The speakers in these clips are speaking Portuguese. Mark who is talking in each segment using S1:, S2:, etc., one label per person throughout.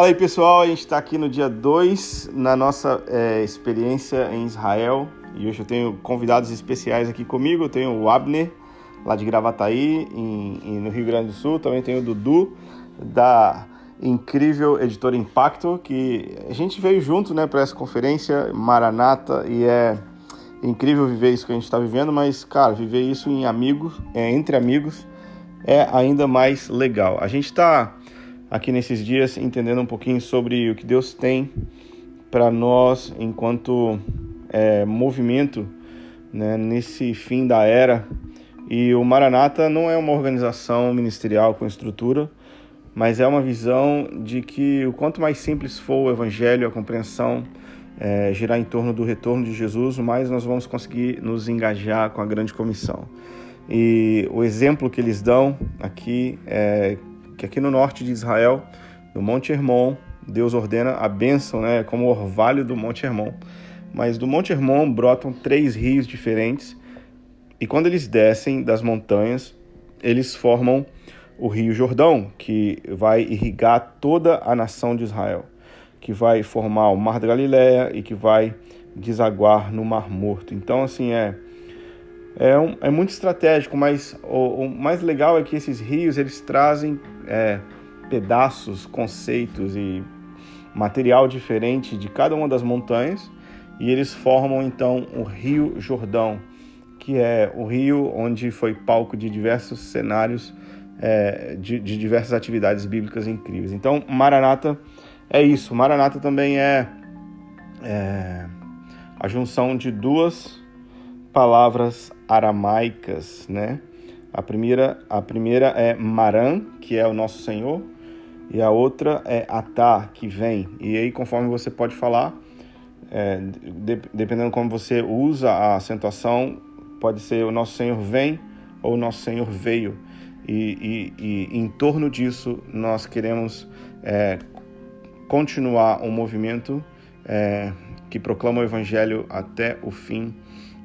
S1: Fala aí pessoal, a gente está aqui no dia 2 na nossa é, experiência em Israel e hoje eu tenho convidados especiais aqui comigo. Eu tenho o Abner, lá de Gravataí, em, em, no Rio Grande do Sul. Também tenho o Dudu, da incrível editora Impacto, que a gente veio junto né, para essa conferência Maranata e é incrível viver isso que a gente está vivendo, mas, cara, viver isso em amigos, é, entre amigos, é ainda mais legal. A gente está aqui nesses dias entendendo um pouquinho sobre o que Deus tem para nós enquanto é, movimento né, nesse fim da era. E o Maranata não é uma organização ministerial com estrutura, mas é uma visão de que o quanto mais simples for o evangelho, a compreensão, é, girar em torno do retorno de Jesus, mais nós vamos conseguir nos engajar com a grande comissão. E o exemplo que eles dão aqui é que aqui no norte de Israel, no Monte Hermon, Deus ordena a bênção, né, como o orvalho do Monte Hermon. Mas do Monte Hermon brotam três rios diferentes, e quando eles descem das montanhas, eles formam o Rio Jordão, que vai irrigar toda a nação de Israel, que vai formar o Mar da Galileia e que vai desaguar no Mar Morto. Então, assim, é é, um, é muito estratégico, mas o, o, mais legal é que esses rios eles trazem é, pedaços, conceitos e material diferente de cada uma das montanhas e eles formam então o Rio Jordão, que é o rio onde foi palco de diversos cenários, é, de, de, diversas atividades bíblicas incríveis. Então, Maranata é isso. Maranata também é, é a junção de duas palavras aramaicas, né? A primeira, a primeira é Maran, que é o nosso Senhor, e a outra é Atá, que vem. E aí, conforme você pode falar, é, de, dependendo como você usa a acentuação, pode ser o nosso Senhor vem ou o nosso Senhor veio. E, e, e em torno disso, nós queremos é, continuar um movimento é, que proclama o Evangelho até o fim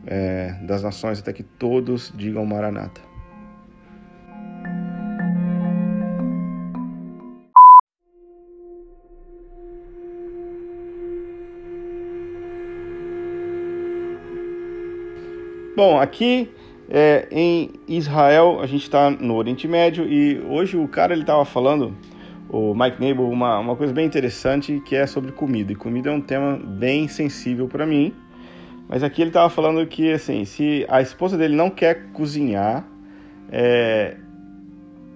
S1: é, das nações, até que todos digam Maranata. Bom, aqui é, em Israel, a gente está no Oriente Médio e hoje o cara ele estava falando, o Mike Nable, uma, uma coisa bem interessante que é sobre comida. E comida é um tema bem sensível para mim, mas aqui ele estava falando que, assim, se a esposa dele não quer cozinhar, é,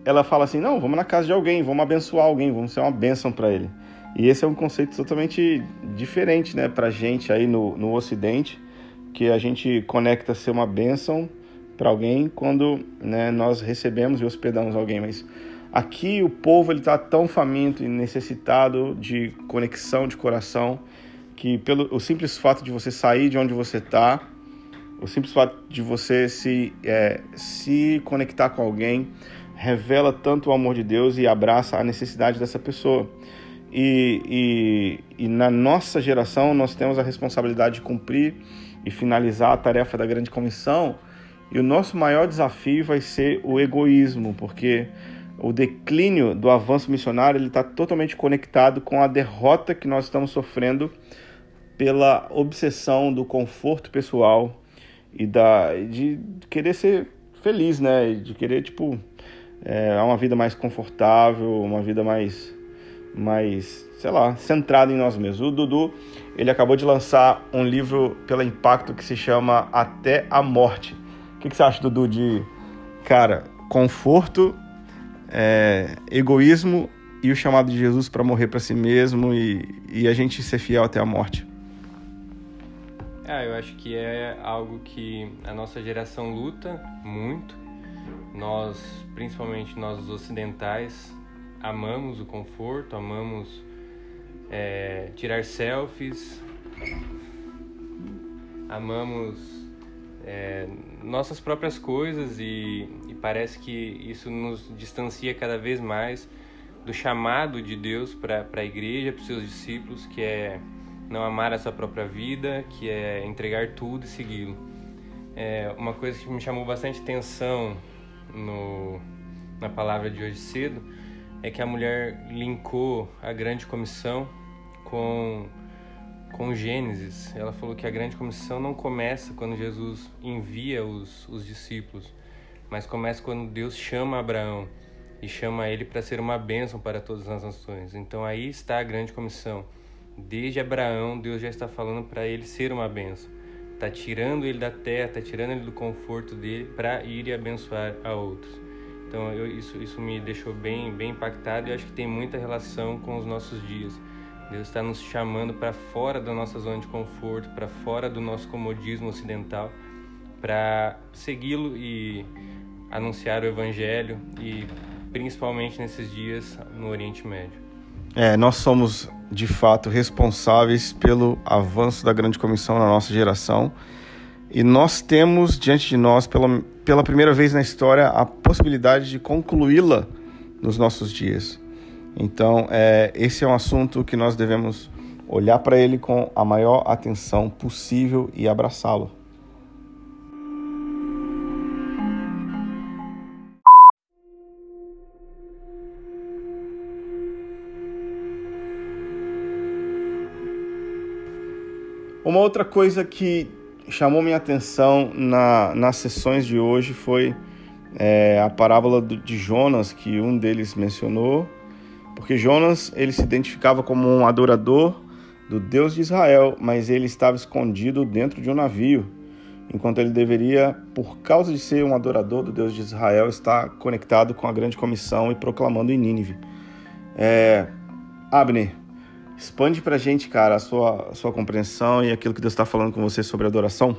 S1: ela fala assim: não, vamos na casa de alguém, vamos abençoar alguém, vamos ser uma bênção para ele. E esse é um conceito totalmente diferente, né, para gente aí no, no Ocidente, que a gente conecta ser uma bênção para alguém quando né, nós recebemos e hospedamos alguém. Mas aqui o povo ele está tão faminto e necessitado de conexão de coração que pelo o simples fato de você sair de onde você está, o simples fato de você se, é, se conectar com alguém, revela tanto o amor de Deus e abraça a necessidade dessa pessoa. E, e, e na nossa geração nós temos a responsabilidade de cumprir e finalizar a tarefa da grande comissão. E o nosso maior desafio vai ser o egoísmo, porque o declínio do avanço missionário ele está totalmente conectado com a derrota que nós estamos sofrendo pela obsessão do conforto pessoal e da de querer ser feliz, né? De querer tipo é, uma vida mais confortável, uma vida mais mais, sei lá, centrada em nós mesmos. O Dudu, ele acabou de lançar um livro pela Impacto que se chama Até a Morte. O que, que você acha, Dudu, de, cara, conforto, é, egoísmo e o chamado de Jesus para morrer para si mesmo e, e a gente ser fiel até a morte?
S2: Ah, eu acho que é algo que a nossa geração luta muito. Nós, principalmente nós os ocidentais, amamos o conforto, amamos é, tirar selfies, amamos é, nossas próprias coisas e, e parece que isso nos distancia cada vez mais do chamado de Deus para a igreja, para os seus discípulos, que é não amar a sua própria vida, que é entregar tudo e segui-lo. É, uma coisa que me chamou bastante atenção no, na palavra de hoje cedo é que a mulher linkou a grande comissão com com Gênesis. Ela falou que a grande comissão não começa quando Jesus envia os, os discípulos, mas começa quando Deus chama Abraão e chama ele para ser uma bênção para todas as nações. Então aí está a grande comissão. Desde Abraão, Deus já está falando para ele ser uma bênção. Está tirando ele da terra, está tirando ele do conforto dele para ir e abençoar a outros. Então eu, isso, isso me deixou bem, bem impactado e acho que tem muita relação com os nossos dias. Deus está nos chamando para fora da nossa zona de conforto, para fora do nosso comodismo ocidental, para segui-lo e anunciar o Evangelho e principalmente nesses dias no Oriente Médio.
S1: É, nós somos de fato responsáveis pelo avanço da grande comissão na nossa geração e nós temos diante de nós, pela, pela primeira vez na história, a possibilidade de concluí-la nos nossos dias. Então, é, esse é um assunto que nós devemos olhar para ele com a maior atenção possível e abraçá-lo. Uma outra coisa que chamou minha atenção na, nas sessões de hoje foi é, a parábola de Jonas, que um deles mencionou, porque Jonas ele se identificava como um adorador do Deus de Israel, mas ele estava escondido dentro de um navio, enquanto ele deveria, por causa de ser um adorador do Deus de Israel, estar conectado com a grande comissão e proclamando em Nínive. É, Abner, expande para a gente, cara, a sua, a sua compreensão e aquilo que Deus está falando com você sobre adoração.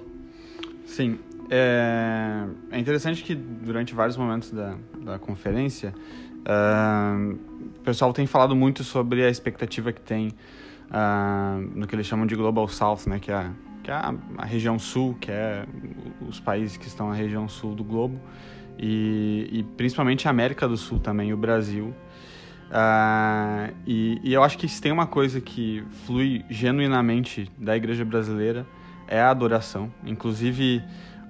S3: Sim, é, é interessante que durante vários momentos da, da conferência Uh, o pessoal tem falado muito sobre a expectativa que tem uh, no que eles chamam de Global South, né, que é, que é a, a, região sul, que é os países que estão na região sul do globo, e, e principalmente a América do Sul também, o Brasil. Uh, e, e, eu acho que se tem uma coisa que flui genuinamente da igreja brasileira é a adoração. Inclusive,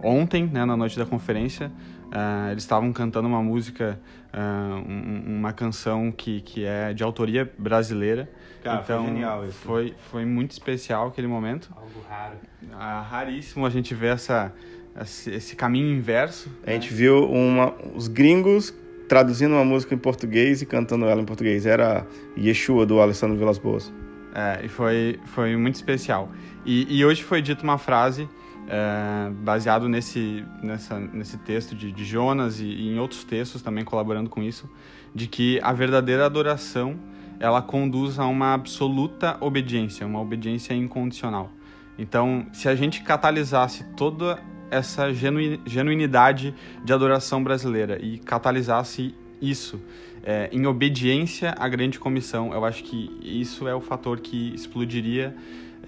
S3: ontem, né, na noite da conferência, Uh, eles estavam cantando uma música, uh, um, uma canção que, que é de autoria brasileira.
S1: Cara, então, foi genial isso.
S3: Foi, foi muito especial aquele momento.
S2: Algo raro.
S3: Uh, raríssimo a gente ver essa, esse, esse caminho inverso.
S1: A né? gente viu uma, os gringos traduzindo uma música em português e cantando ela em português. Era Yeshua, do Alessandro Vilas Boas.
S3: É, e foi, foi muito especial. E, e hoje foi dita uma frase é, baseado nesse, nessa, nesse texto de, de Jonas e, e, em outros textos também colaborando com isso, de que a verdadeira adoração ela conduz a uma absoluta obediência, uma obediência incondicional. Então, se a gente catalisasse toda essa genuinidade de adoração brasileira e catalisasse isso é, em obediência à grande comissão, eu acho que isso é o fator que explodiria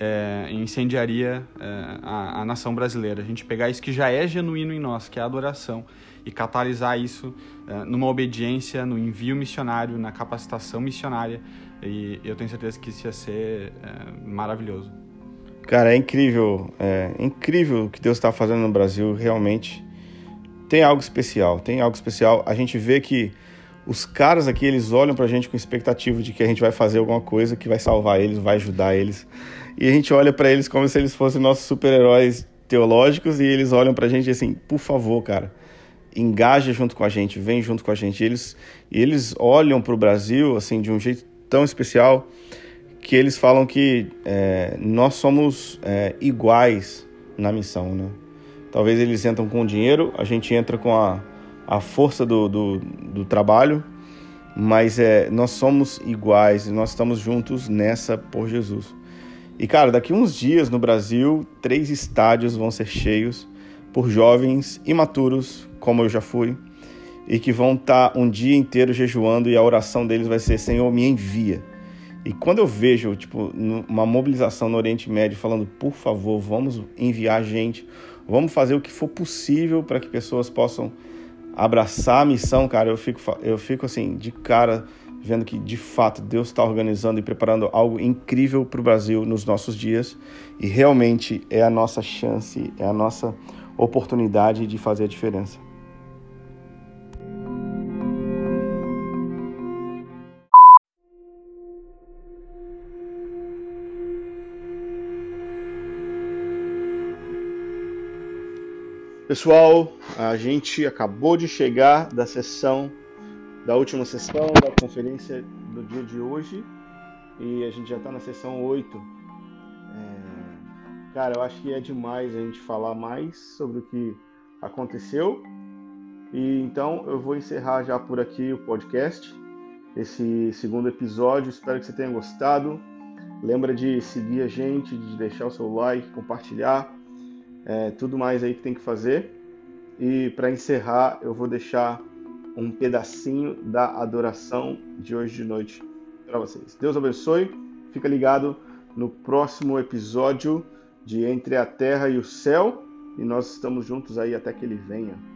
S3: é, incendiaria é, a, a, nação brasileira. A gente pegar isso que já é genuíno em nós, que é a adoração, e catalisar isso é, numa obediência, no envio missionário, na capacitação missionária. E eu tenho certeza que isso ia ser é, maravilhoso.
S1: Cara, é incrível, é incrível o que Deus está fazendo no Brasil, realmente. Tem algo especial, tem algo especial. A gente vê que os caras aqui, eles olham pra gente com expectativa de que a gente vai fazer alguma coisa que vai salvar eles, vai ajudar eles e a gente olha para eles como se eles fossem nossos super-heróis teológicos e eles olham pra gente assim, por favor, cara, engaja junto com a gente, vem junto com a gente. E eles, eles olham para o Brasil assim de um jeito tão especial que eles falam que é, nós somos é, iguais na missão, né? Talvez eles entram com o dinheiro, a gente entra com a, a força do, do, do trabalho, mas é, nós somos iguais e nós estamos juntos nessa por Jesus. E cara, daqui uns dias no Brasil, três estádios vão ser cheios por jovens imaturos, como eu já fui, e que vão estar tá um dia inteiro jejuando e a oração deles vai ser: Senhor, me envia. E quando eu vejo, tipo, uma mobilização no Oriente Médio falando, por favor, vamos enviar gente, vamos fazer o que for possível para que pessoas possam abraçar a missão, cara, eu fico, eu fico assim, de cara vendo que de fato Deus está organizando e preparando algo incrível para o Brasil nos nossos dias e realmente é a nossa chance, é a nossa oportunidade de fazer a diferença. Pessoal, a gente acabou de chegar da sessão, da última sessão da conferência do dia de hoje e a gente já está na sessão 8. É... Cara, eu acho que é demais a gente falar mais sobre o que aconteceu. E então eu vou encerrar já por aqui o podcast, esse segundo episódio. Espero que você tenha gostado. Lembra de seguir a gente, de deixar o seu like, compartilhar é, tudo mais aí que tem que fazer. E para encerrar, eu vou deixar um pedacinho da adoração de hoje de noite para vocês. Deus abençoe. Fica ligado no próximo episódio de Entre a Terra e o Céu. E nós estamos juntos aí até que ele venha.